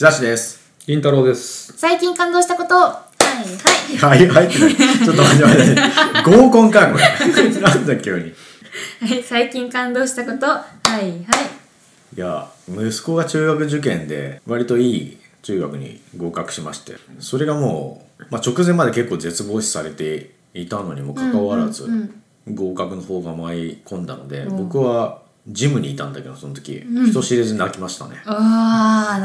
久しです。りんたろうです。最近感動したことはいはいはい、はいってない。ちょっと待って待って。合コンか、これ。なんだ、急に。いはい最近感動したことはいはいや、息子が中学受験で、割といい中学に合格しまして、それがもう、まあ、直前まで結構絶望視されていたのにもかかわらず、うんうん合格の方が舞い込んだので、うん僕はジムにいたんだけど、その時、人知れず泣きましたね。ああ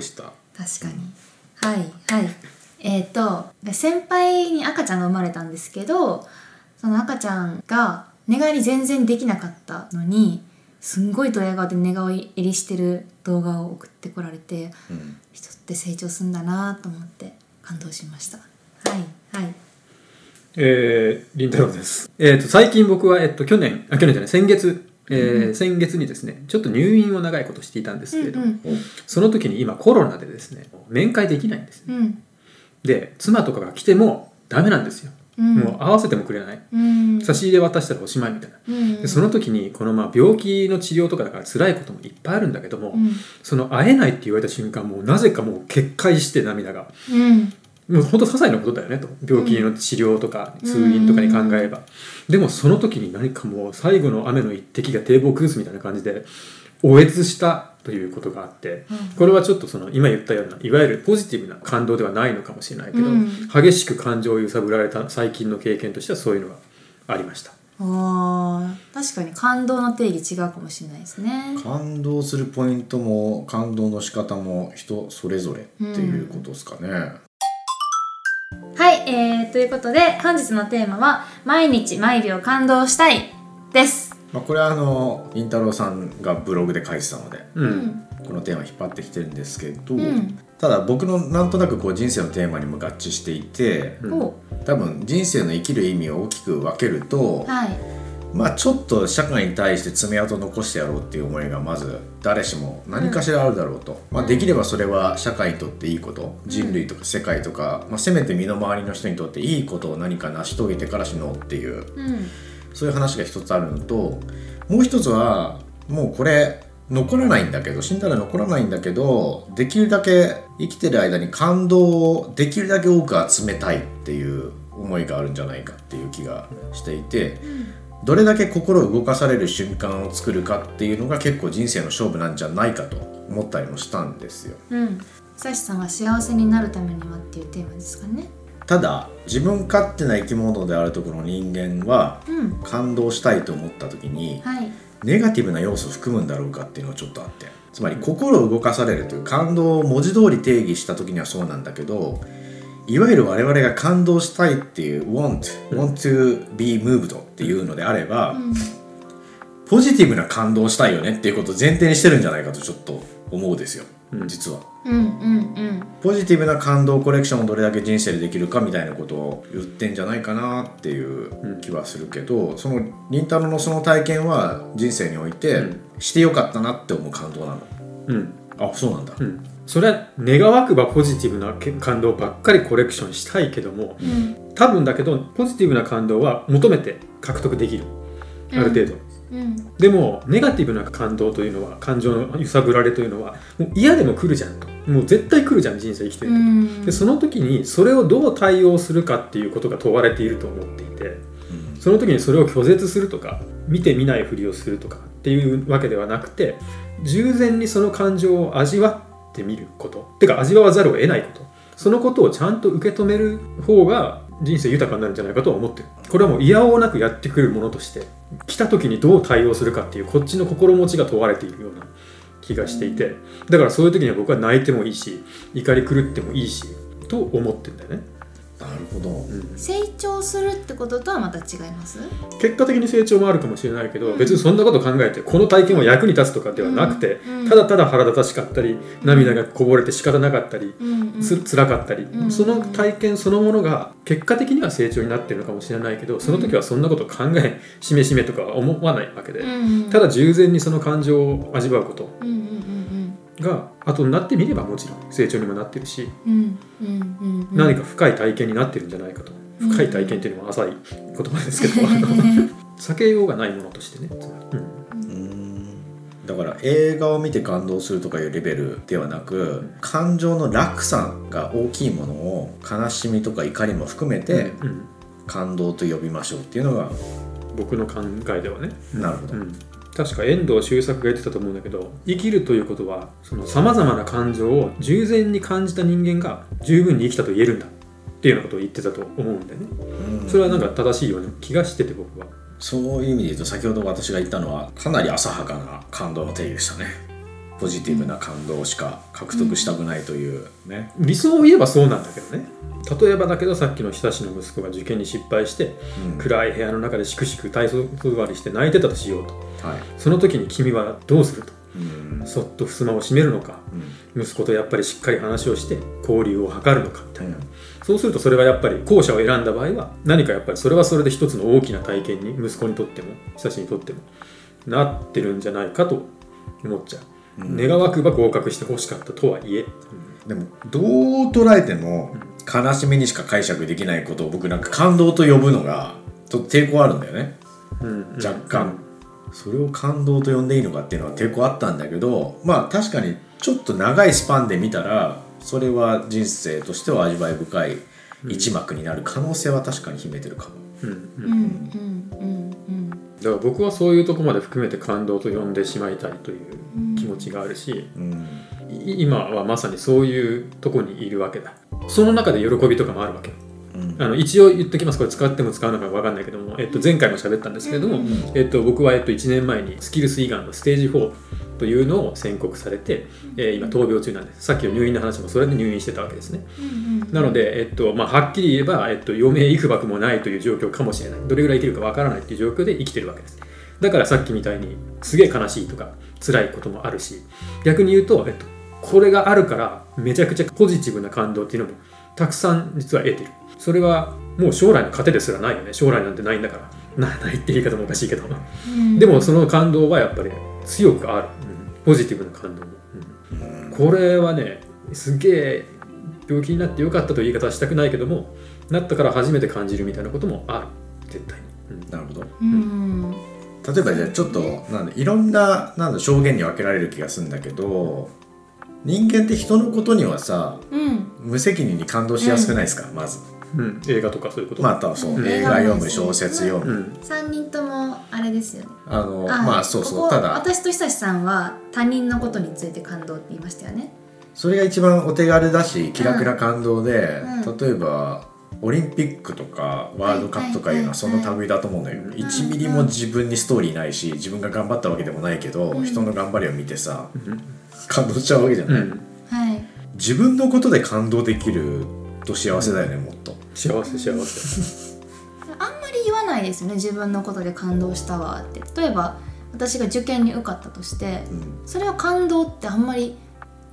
でした。確かに。はいはい。えっ、と先輩に赤ちゃんが生まれたんですけどその赤ちゃんが寝返り全然できなかったのにすんごいドヤ顔で寝顔入りしてる動画を送ってこられてうん。人って成長するんだなと思って感動しました。はいはい。えー、りんたろうです。えっ、と、最近僕は、えっと、去年、あ、去年じゃない、先月、えー先月にですね、ちょっと入院を長いことしていたんですけれども、うんその時に今コロナでですね、面会できないんですね。うん。で、妻とかが来てもダメなんですよ。うん。もう合わせてもくれない。うん。差し入れ渡したらおしまいみたいな。うん。でその時にこのまあ病気の治療とかだから辛いこともいっぱいあるんだけども、うん。その会えないって言われた瞬間もうなぜかもう決壊して涙が。うんもう本当些細なことだよねと。病気の治療とか通院とかに考えれば、でもその時に何かもう最後の雨の一滴が堤防を崩すみたいな感じでおえつしたということがあって、うん。これはちょっとその今言ったようないわゆるポジティブな感動ではないのかもしれないけど、うん。激しく感情を揺さぶられた最近の経験としてはそういうのがありました。あー確かに感動の定義違うかもしれないですね。感動するポイントも感動の仕方も人それぞれっていうことですかね。はい、えー、ということで本日のテーマは「毎日毎秒感動したい」です。まあ、これはあのりんたろーさんがブログで書いてたのでうん。このテーマ引っ張ってきてるんですけど、うん。ただ僕のなんとなくこう人生のテーマにも合致していてう。んお多分人生の生きる意味を大きく分けると、はいまあちょっと社会に対して爪痕残してやろうっていう思いがまず誰しも何かしらあるだろうと、まあ、できればそれは社会にとっていいこと。人類とか世界とか、まあ、せめて身の回りの人にとっていいことを何か成し遂げてから死のうっていう。うん。そういう話が一つあるのともう一つはもうこれ残らないんだけど死んだら残らないんだけどできるだけ生きてる間に感動をできるだけ多く集めたいっていう思いがあるんじゃないかっていう気がしていてどれだけ心動かされる瞬間を作るかっていうのが結構人生の勝負なんじゃないかと思ったりもしたんですよ。うん。久志さんは幸せになるためにはっていうテーマですかね。ただ自分勝手な生き物であるところの人間はうん。感動したいと思った時にはい。ネガティブな要素を含むんだろうかっていうのがちょっとあって。つまり心を動かされるという感動を文字通り定義した時にはそうなんだけどいわゆる我々が感動したいっていう want, want to be moved っていうのであれば、うんポジティブな感動をしたいよねっていうことを前提にしてるんじゃないかとちょっと思うですよ、うん。実は。うんうんポジティブな感動コレクションをどれだけ人生でできるかみたいなことを言ってんじゃないかなっていう気はするけど、そのりんたろーのその体験は人生においてうん。してよかったなって思う感動なの。うん。あそうなんだ。うん、それは願わくばポジティブな感動ばっかりコレクションしたいけどもうん。うん多分だけどポジティブな感動は求めて獲得できる。ある程度、うん。でもネガティブな感動というのは感情の揺さぶられというのはもう嫌でも来るじゃんと。もう絶対来るじゃん人生生きてるうと、ん。でその時にそれをどう対応するかっていうことが問われていると思っていてうん。その時にそれを拒絶するとか見て見ないふりをするとかっていうわけではなくて従前にその感情を味わっててみること。てか味わわざるを得ないこと。そのことをちゃんと受け止める方が人生豊かになるんじゃないかとは思ってる。これはもう嫌おなくやってくるものとして来た時にどう対応するかっていうこっちの心持ちが問われているような気がしていて。だからそういう時には僕は泣いてもいいし怒り狂ってもいいしと思ってんだよね、なるほど。うん。成長するってこととはまた違います？結果的に成長もあるかもしれないけど、うん。別にそんなこと考えてこの体験は役に立つとかではなくて、うん。ただただ腹立たしかったり涙がこぼれて仕方なかったり、つ辛かったり、うんその体験そのものが結果的には成長になってるのかもしれないけどその時はそんなこと考えしめしめとかは思わないわけで、うんただ従前にその感情を味わうことが後になってみればもちろん成長にもなってるし、うんうんうんうん。何か深い体験になってるんじゃないかと。うん深い体験っていうのは浅い言葉ですけど、あの 避けようがないものとしてね。つまり、うん。だから映画を見て感動するとかいうレベルではなく感情の落差が大きいものを悲しみとか怒りも含めてうん。感動と呼びましょうっていうのが僕の考えではね。なるほど、うん確か遠藤周作が言ってたと思うんだけど生きるということはさまざまな感情を従前に感じた人間が十分に生きたと言えるんだ。っていうようなことを言ってたと思うんだよね。うん。それはなんか正しいような気がしてて僕は。そういう意味で言うと先ほど私が言ったのはかなり浅はかな感動の定義でしたねポジティブな感動しか獲得したくないというね、理想を言えばそうなんだけどね。例えばだけどさっきの久しの息子が受験に失敗してうん。暗い部屋の中でしくしく体操座りして泣いてたとしようと。はい。その時に君はどうすると？うん。そっと襖を閉めるのか？うん。息子とやっぱりしっかり話をして交流を図るのか？みたいな、うん。そうするとそれはやっぱり後者を選んだ場合は何かやっぱりそれはそれで一つの大きな体験に息子にとっても久しにとってもなってるんじゃないかと思っちゃう、うん願わくば合格してほしかったとはいえ、でもどう捉えても悲しみにしか解釈できないことを僕なんか感動と呼ぶのがちょっと抵抗あるんだよね。うん若干、それを感動と呼んでいいのかっていうのは抵抗あったんだけどまあ確かにちょっと長いスパンで見たらそれは人生としては味わい深い一幕になる可能性は確かに秘めてるかも。うんうん。うんうんうんうん。だから僕はそういうとこまで含めて感動と呼んでしまいたいという。気持ちがあるし、うん。い今はまさにそういうとこにいるわけだ。その中で喜びとかもあるわけ。うん。あの一応言っときます。これ使っても使うのか分かんないけども、えっと、前回も喋ったんですけれども、うんえっと、僕は、えっと、1年前にスキルス胃がんのステージ4というのを宣告されて、えー今闘病中なんです。さっきの入院の話もそれで入院してたわけですね。うんうんなので、えっとまあ、はっきり言えば、えっと、余命幾ばくもないという状況かもしれない。どれぐらい生きるか分からないという状況で生きてるわけですだからさっきみたいにすげえ悲しいとか辛いこともあるし逆に言うと、えっと、これがあるからめちゃくちゃポジティブな感動っていうのもたくさん実は得てる。それはもう将来の糧ですらないよね。将来なんてないんだから。な ないって言い方もおかしいけど。うん。でもその感動はやっぱり強くある、うん。ポジティブな感動も、うん。これはねすげえ病気になってよかったという言い方はしたくないけどもなったから初めて感じるみたいなこともある。絶対に、うん。なるほど。うん例えばじゃあちょっとなんだいろんななんだ証言に分けられる気がするんだけど人間って人のことにはさうん。無責任に感動しやすくないですか、まず。うん、映画とかそういうこと、またそう、うん。映画読む小説読む、うん、3人ともあれですよね。あのまあそうそう。ここただ私と久志さんは他人のことについて感動って言いましたよね。それが一番お手軽だし気楽な感動で、うん。例えばオリンピックとかワールドカップとかいうのはその類だと思うのよ、うん1ミリも自分にストーリーないし自分が頑張ったわけでもないけど、うん。人の頑張りを見てさうん。感動しちゃうわけじゃない、うん、はい。自分のことで感動できると幸せだよねもっと。幸せ幸せ。あんまり言わないですよね自分のことで感動したわって。例えば私が受験に受かったとしてうん。それを感動ってあんまり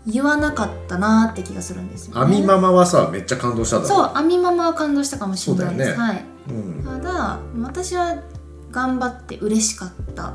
言わなかったなって気がするんですよ、ね、アミママはさめっちゃ感動しただろそうアミママは感動したかもしれないです、そうだよはい。うん。ただ私は頑張って嬉しかった。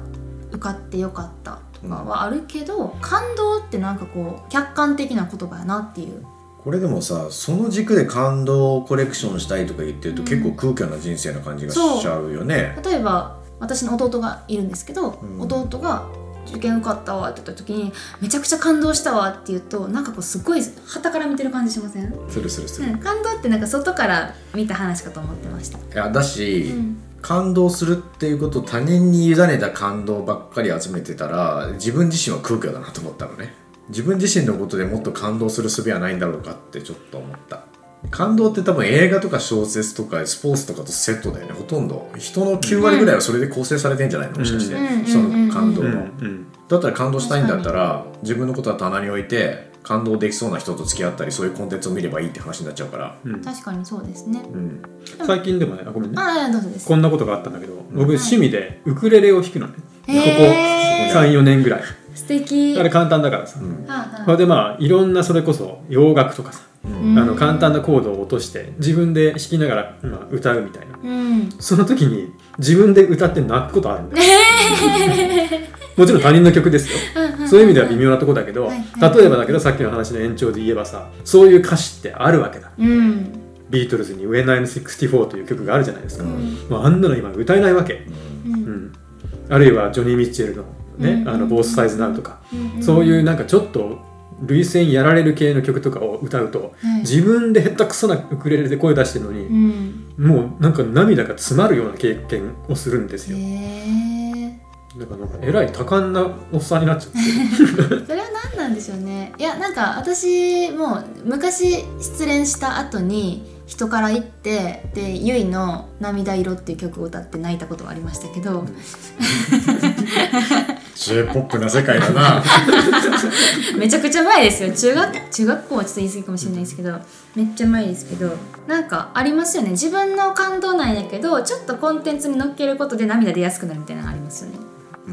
受かってよかったとかはあるけど、感動ってなんかこう客観的な言葉やなっていう。これでもさその軸で感動コレクションしたいとか言ってると、うん。結構空虚な人生な感じがしちゃうよね。例えば私の弟がいるんですけど、うん。弟が受験受かったわって言った時にめちゃくちゃ感動したわって言うとなんかこうすごい傍から見てる感じしません、するするする、うん、感動ってなんか外から見た話かと思ってました、いやだし、うん。感動するっていうことを他人に委ねた感動ばっかり集めてたら自分自身は空虚だなと思ったのね。自分自身のことでもっと感動する術はないんだろうかってちょっと思った感動って多分映画とか小説とかスポーツとかとセットだよねほとんど。人の9割ぐらいはそれで構成されてんじゃないのもしかして、うん。人の感動うん。の、うん。だったら感動したいんだったら自分のことは棚に置いて感動できそうな人と付き合ったりそういうコンテンツを見ればいいって話になっちゃうから、うん。確かにそうですね。うん、最近でもねあごめんね。ああどうぞです。こんなことがあったんだけど僕趣味でウクレレを弾くのね、ここ34年ぐらい素敵。あれ簡単だからさ、うん。それでまあいろんなそれこそ洋楽とかさ、うん。あの簡単なコードを落として自分で弾きながら、まあ、歌うみたいな。うん。その時に自分で歌って泣くことあるんだ。よ もちろん他人の曲ですよ。そういう意味では微妙なとこだけどはいはい。例えばだけどさっきの話の延長で言えばさそういう歌詞ってあるわけだ。うん。ビートルズに「When I'm 64」という曲があるじゃないですか、うん。まあ、あんなの今歌えないわけ、うん。うん、あるいはジョニー・ミッチェルの「ね、うんあのボースサイズナウとか、うんうんそういうなんかちょっと涙腺やられる系の曲とかを歌うと、はい。自分で下手くそなウクレレで声出してるのうに、ん。もうなんか涙が詰まるような経験をするんですよ。だからなんかえらい多感なおっさんになっちゃって。それは何なんでしょうね。いやなんか私も昔失恋した後に人から行ってでゆいの「涙色」っていう曲を歌って泣いたことがありましたけど、j p o p な世界だな。めちゃくちゃ前ですよ。中学中学校はちょっと言い過ぎかもしれないですけどめっちゃ前ですけどなんかありますよね。自分の感動なんやけどちょっとコンテンツに乗っけることで涙出やすくなるみたいなのがありますよね、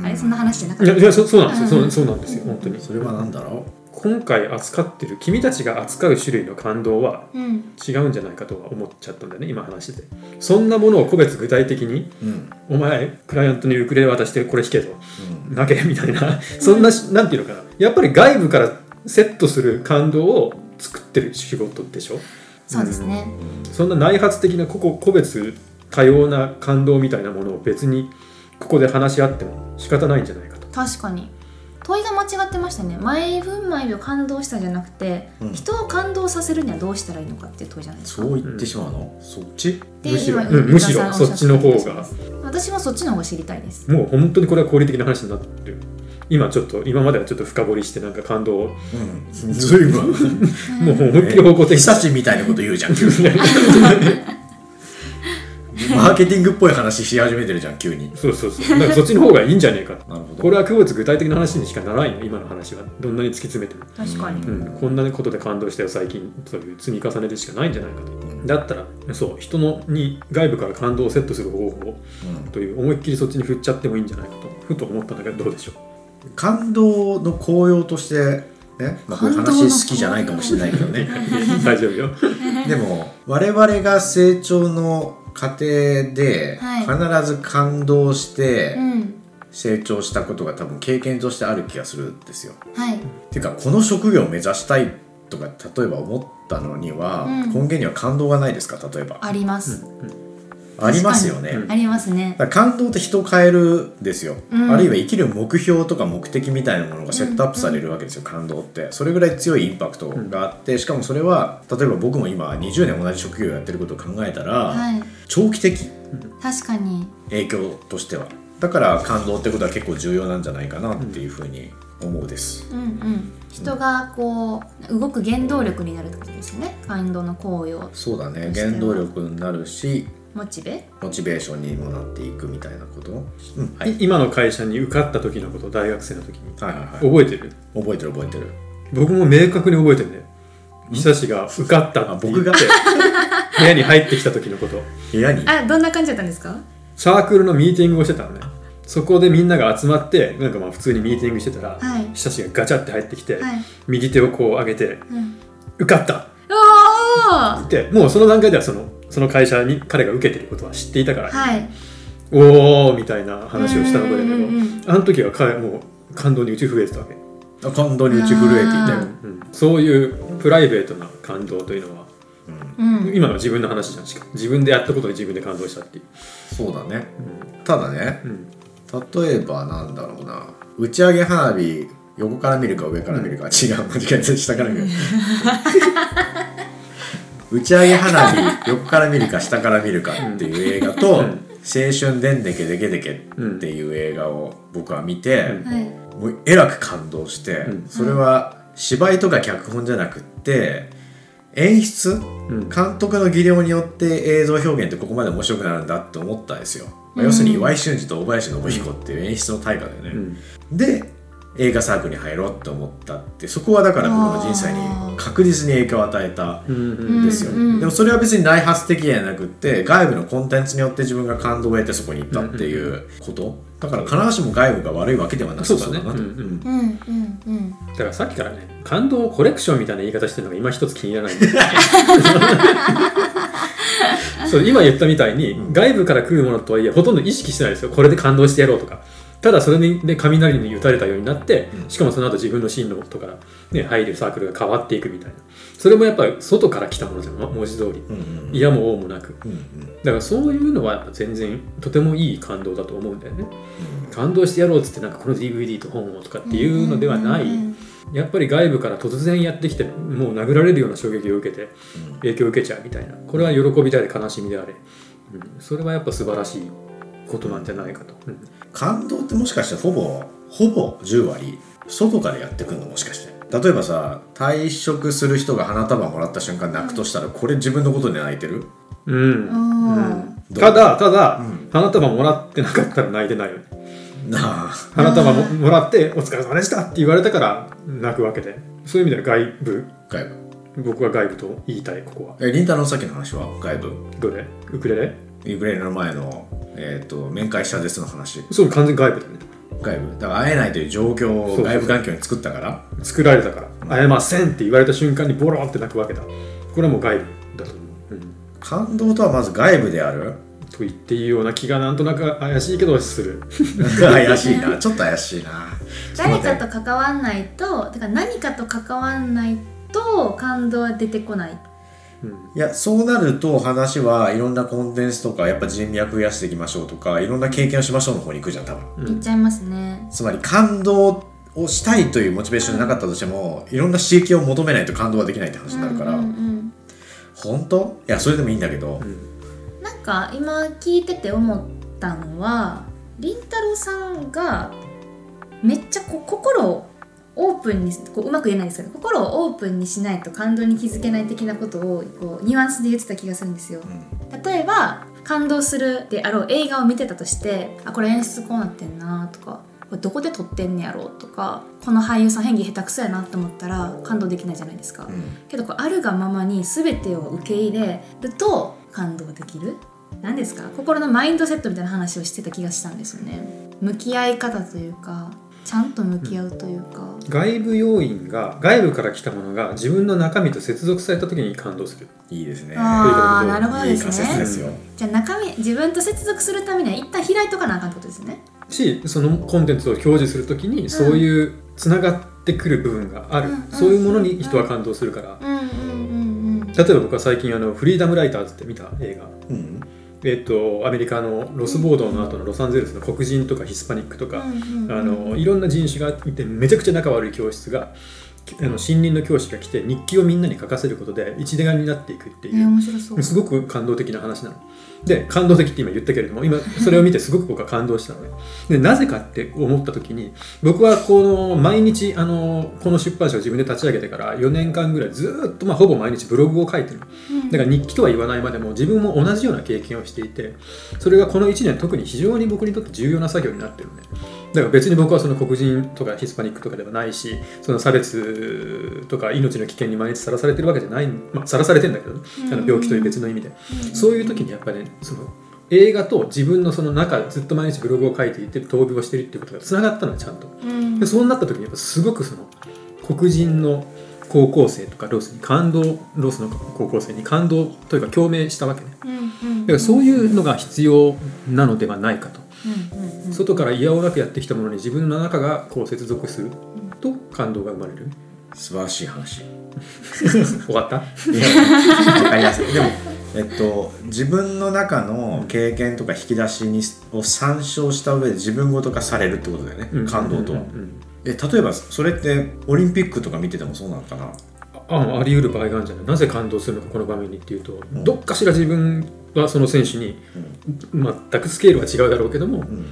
あれそんな話じゃなかった？いやいやそそうなんですよ、そうそうなんですよ。本当に。それは何だろ今回扱ってる君たちが扱う種類の感動はうん。違うんじゃないかとは思っちゃったんだよね今話してて。そんなものを個別具体的にううん。お前クライアントにウクレレ渡してこれ弾けとうん泣けみたいな。そんなしなんていうのかな。やっぱり外部からセットする感動を作ってる仕事でしょ？そうですね、そんな内発的な個々個別多様な感動みたいなものを別にここで話し合っても仕方ないんじゃないかと。確かに問いが間違ってましたね。毎分毎秒感動したじゃなくて、うん。人を感動させるにはどうしたらいいのかっていう問いじゃないですか。そう言ってしまうの、そっち？でむしろ。今うんむしろ。そっちの方が。私もそっちの方が知りたいです。もう本当にこれは合理的な話になってる。今ちょっと今まではちょっと深掘りしてなんか感動を。うん。ずいぶんもう思いっきり方向的に久しみたいなこと言うじゃん。急 にマーケティングっぽい話し始めてるじゃん急に。そうそうそう。だからそっちの方がいいんじゃねえかなるほど。これは区別具体的な話にしかならないの今の話はどんなに突き詰めても、確かに、うん、こんなことで感動したよ最近。そういう積み重ねでしかないんじゃないかと。だったらそう人のに外部から感動をセットする方法うん。という思いっきりそっちに振っちゃってもいいんじゃないかと。ふと思ったんだけどどうでしょう？感動の効用としてね、まあ、こういう感動の話好きじゃないかもしれないけどね。大丈夫よ。でも我々が成長の過程ではい。必ず感動してうん。成長したことが多分経験としてある気がするんですよ。はい。ていうかこの職業を目指したいとか例えば思ったのには、うん。根源には感動がないですか？例えば。あります、ありますよね。うんありますね。感動って人を変えるんですよ、うん。あるいは生きる目標とか目的みたいなものがセットアップされるわけですよ、感動って。それぐらい強いインパクトがあってしかもそれは例えば僕も今20年同じ職業をやってることを考えたら、はい。長期的確かに。影響としては。だから感動ってことは結構重要なんじゃないかなっていうふうに思うです、うんうん。人がこう動く原動力になるってことですよね。感動の効用そうだね。原動力になるしモチベ？モチベーションにもなっていくみたいなこと、うんはい、い今の会社に受かった時のこと大学生の時に。はいはいはい。覚えてる？覚えてる覚えてる。僕も明確に覚えてるね久しが受かったって言ってあ僕が部屋に入ってきた時のこと。部屋に？あどんな感じだったんですか？サークルのミーティングをしてたのね。そこでみんなが集まってなんかまあ普通にミーティングしてたら、はい。久しがガチャって入ってきて、はい。右手をこう上げてうん「受かった!」ってもうその段階ではそのその会社に彼が受けてることは知っていたから、はい。おーみたいな話をしたのだけど、うんうんうんあの時は彼もう感動に打ち震えてたわけ、あ感動に打ち震えていたよあ、うん。そういうプライベートな感動というのは、うん。うん。今のは自分の話じゃんしか自分でやったことで自分で感動したっていう、そうだね。ただねうん。例えばなんだろうな。打ち上げ花火横から見るか上から見るか、違う。間違えた下から見る 打ち上げ花火横から見るか下から見るかっていう映画と「うん。青春でんでけでけでけ」っていう映画を僕は見て、うんはい。もうえらく感動して、うん。それは芝居とか脚本じゃなくって演出うん。監督の技量によって映像表現ってここまで面白くなるんだって思ったんですよ、まあ要するに岩井俊二と大林信彦っていう演出の大家だよね、うん。で映画サークルに入ろうって思ったってそこはだから僕の人生に確実に影響を与えた。うんうんん。ですよ、うんうん。でもそれは別に内発的じゃなくって外部のコンテンツによって自分が感動を得てそこに行ったっていうこと。だから必ずしも外部が悪いわけではなさそうだなと、うんうん、うんうん。うんだからさっきからね感動コレクションみたいな言い方してるのが今一つ気に入らないんだよ そう今言ったみたいに、外部から来るものとはいえほとんど意識してないですよ。これで感動してやろうとかただそれで雷に打たれたようになって、うん。しかもその後自分の進路とか、ね、入るサークルが変わっていくみたいな。それもやっぱり外から来たものじゃんま文字通り。嫌も王もなく。だからそういうのは全然とてもいい感動だと思うんだよね。感動してやろうっつってなんかこの DVD と本をとかっていうのではない、やっぱり外部から突然やってきてもう殴られるような衝撃を受けて影響を受けちゃうみたいな。これは喜びであれ悲しみであれ、うん、それはやっぱ素晴らしいことなんじゃないかと、うん感動ってもしかしてほぼほぼ10割外からやってくるのもしかして。例えばさ退職する人が花束もらった瞬間泣くとしたらこれ自分のことで泣いてる？うん。うん。うん。ただただ、うん。花束もらってなかったら泣いてないよ。ねなあ。花束ももらって「お疲れ様でした」って言われたから泣くわけで。そういう意味では外部。外部。僕は外部と言いたいここは。えりんたろさっきの話は外部？どれ？ウクレレ？ウクレレの前の、えー、と面会したですの話。そう完全に外部だね。外部。だから会えないという状況を外部環境に作ったから。作られたから「会えません」って言われた瞬間にボロって泣くわけだ。これはもう外部だと思う、うん、感動とはまず外部である。と言っていいような気がなんとなく怪しいけどする。怪しいな。ちょっと怪しいな。誰かと関わんないとだから何かと関わんないと感動は出てこない。うんいやそうなると話はいろんなコンテンツとかやっぱ人脈増やしていきましょうとかいろんな経験をしましょうの方に行くじゃん多分。うん。言っちゃいますね。つまり感動をしたいというモチベーションがなかったとしてもいろんな刺激を求めないと感動はできないって話になるから、うんうんうん。本当？いやそれでもいいんだけど、なんか今聞いてて思ったのはりんたろーさんがめっちゃこう心をオープンにこううまく言えないんですけど心をオープンにしないと感動に気づけない的なことをこうニュアンスで言ってた気がするんですよ。うん。例えば感動するであろう映画を見てたとしてあこれ演出こうなってんなとかこれどこで撮ってんねやろとかこの俳優さん演技下手くそやなって思ったら感動できないじゃないですか。うん。けどこうあるがままに全てを受け入れると感動できる。何ですか？心のマインドセットみたいな話をしてた気がしたんですよね。向き合い方というかちゃんと向き合うというか、外部要因が外部から来たものが自分の中身と接続された時に感動する。いいですね。ああなるほどいい仮ですね説ですよ。じゃあ中身自分と接続するためには一旦開いとかなあかんってことですね。しそのコンテンツを表示する時にそういうつながってくる部分がある、うん。そういうものに人は感動するから、うんうんうんうん。例えば僕は最近あの「フリーダム・ライターズ」って見た映画。うんえっと、アメリカのロス暴動の後のロサンゼルスの黒人とかヒスパニックとか、あのいろんな人種がいてめちゃくちゃ仲悪い教室があの新任の教師が来て日記をみんなに書かせることで一丸になっていくってえーいう、面白そう。すごく感動的な話なの。で感動的って今言ったけれども今それを見てすごく僕は感動したのね。でなぜかって思った時に僕はこの毎日あのこの出版社を自分で立ち上げてから4年間ぐらいずーっと、まあ、ほぼ毎日ブログを書いてるうん。だから日記とは言わないまでも自分も同じような経験をしていてそれがこの1年特に非常に僕にとって重要な作業になってるねだから別に僕はその黒人とかヒスパニックとかではないしその差別とか命の危険に毎日さらされてるわけじゃないまあさらされてんだけどね。あの病気という別の意味で。そういう時にやっぱりねその映画と自分のその中ずっと毎日ブログを書いていて闘病をしているっていうことがつながったのよちゃんと。うん。でそうなった時にやっぱすごくその黒人の高校生とかロスに感動ロスの高校生に感動というか共鳴したわけね。だからそういうのが必要なのではないかと、外から否応なくやってきたものに自分の中がこう接続すると感動が生まれる。素晴らしい話。終わった？いやわかりやすいでもえっと自分の中の経験とか引き出しにを参照した上で自分ごと化されるってことだよね、感動とは、うんうんうんえ例えばそれってオリンピックとか見ててもそうなのかなああり得る場合があるんじゃない？なぜ感動するのかこの場面にっていうと、ん。どっかしら自分はその選手に、全くスケールは違うだろうけども、うん。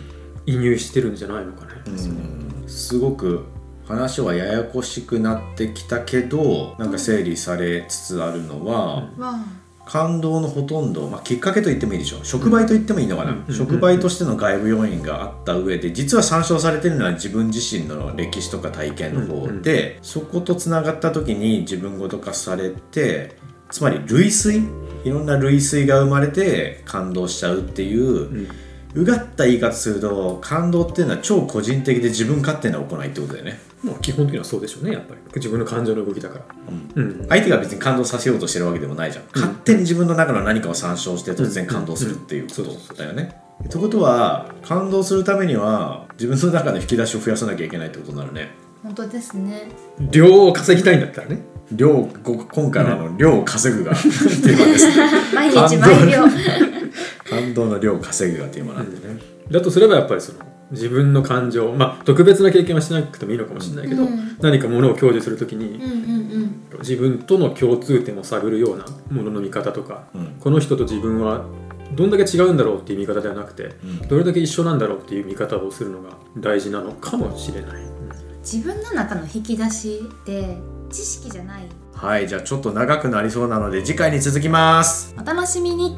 移入してるんじゃないのかね、うん。すごく話はややこしくなってきたけどなんか整理されつつあるのは、わ感動のほとんど、まあ、きっかけと言ってもいいでしょう。触媒と言ってもいいのかな、うん。触媒としての外部要因があった上で実は参照されてるのは自分自身の歴史とか体験の方で、そことつながった時に自分ごと化されてつまり類推？いろんな類推が生まれて感動しちゃうっていう、うん。うがった言い方すると感動っていうのは超個人的で自分勝手な行いってことだよね、まあ、基本的にはそうでしょうねやっぱり。自分の感情の動きだから、うん。相手が別に感動させようとしてるわけでもないじゃん、勝手に自分の中の何かを参照して突然感動するっていうことだよね、ってことは感動するためには自分の中の引き出しを増やさなきゃいけないってことになるね。本当ですね。量を稼ぎたいんだったらね。量こ今回はあの量を稼ぐがテーマですね。毎感動日毎秒感動の量を稼ぐがテーマなんでね、だとすればやっぱりその自分の感情まあ特別な経験はしなくてもいいのかもしれないけど、うん。何かものを享受するときにうんうん自分との共通点を探るようなものの見方とか、うん。この人と自分はどんだけ違うんだろうっていう見方ではなくて、うん。どれだけ一緒なんだろうっていう見方をするのが大事なのかもしれない。自分の中の引き出しって知識じゃない。はいじゃあちょっと長くなりそうなので次回に続きます。お楽しみに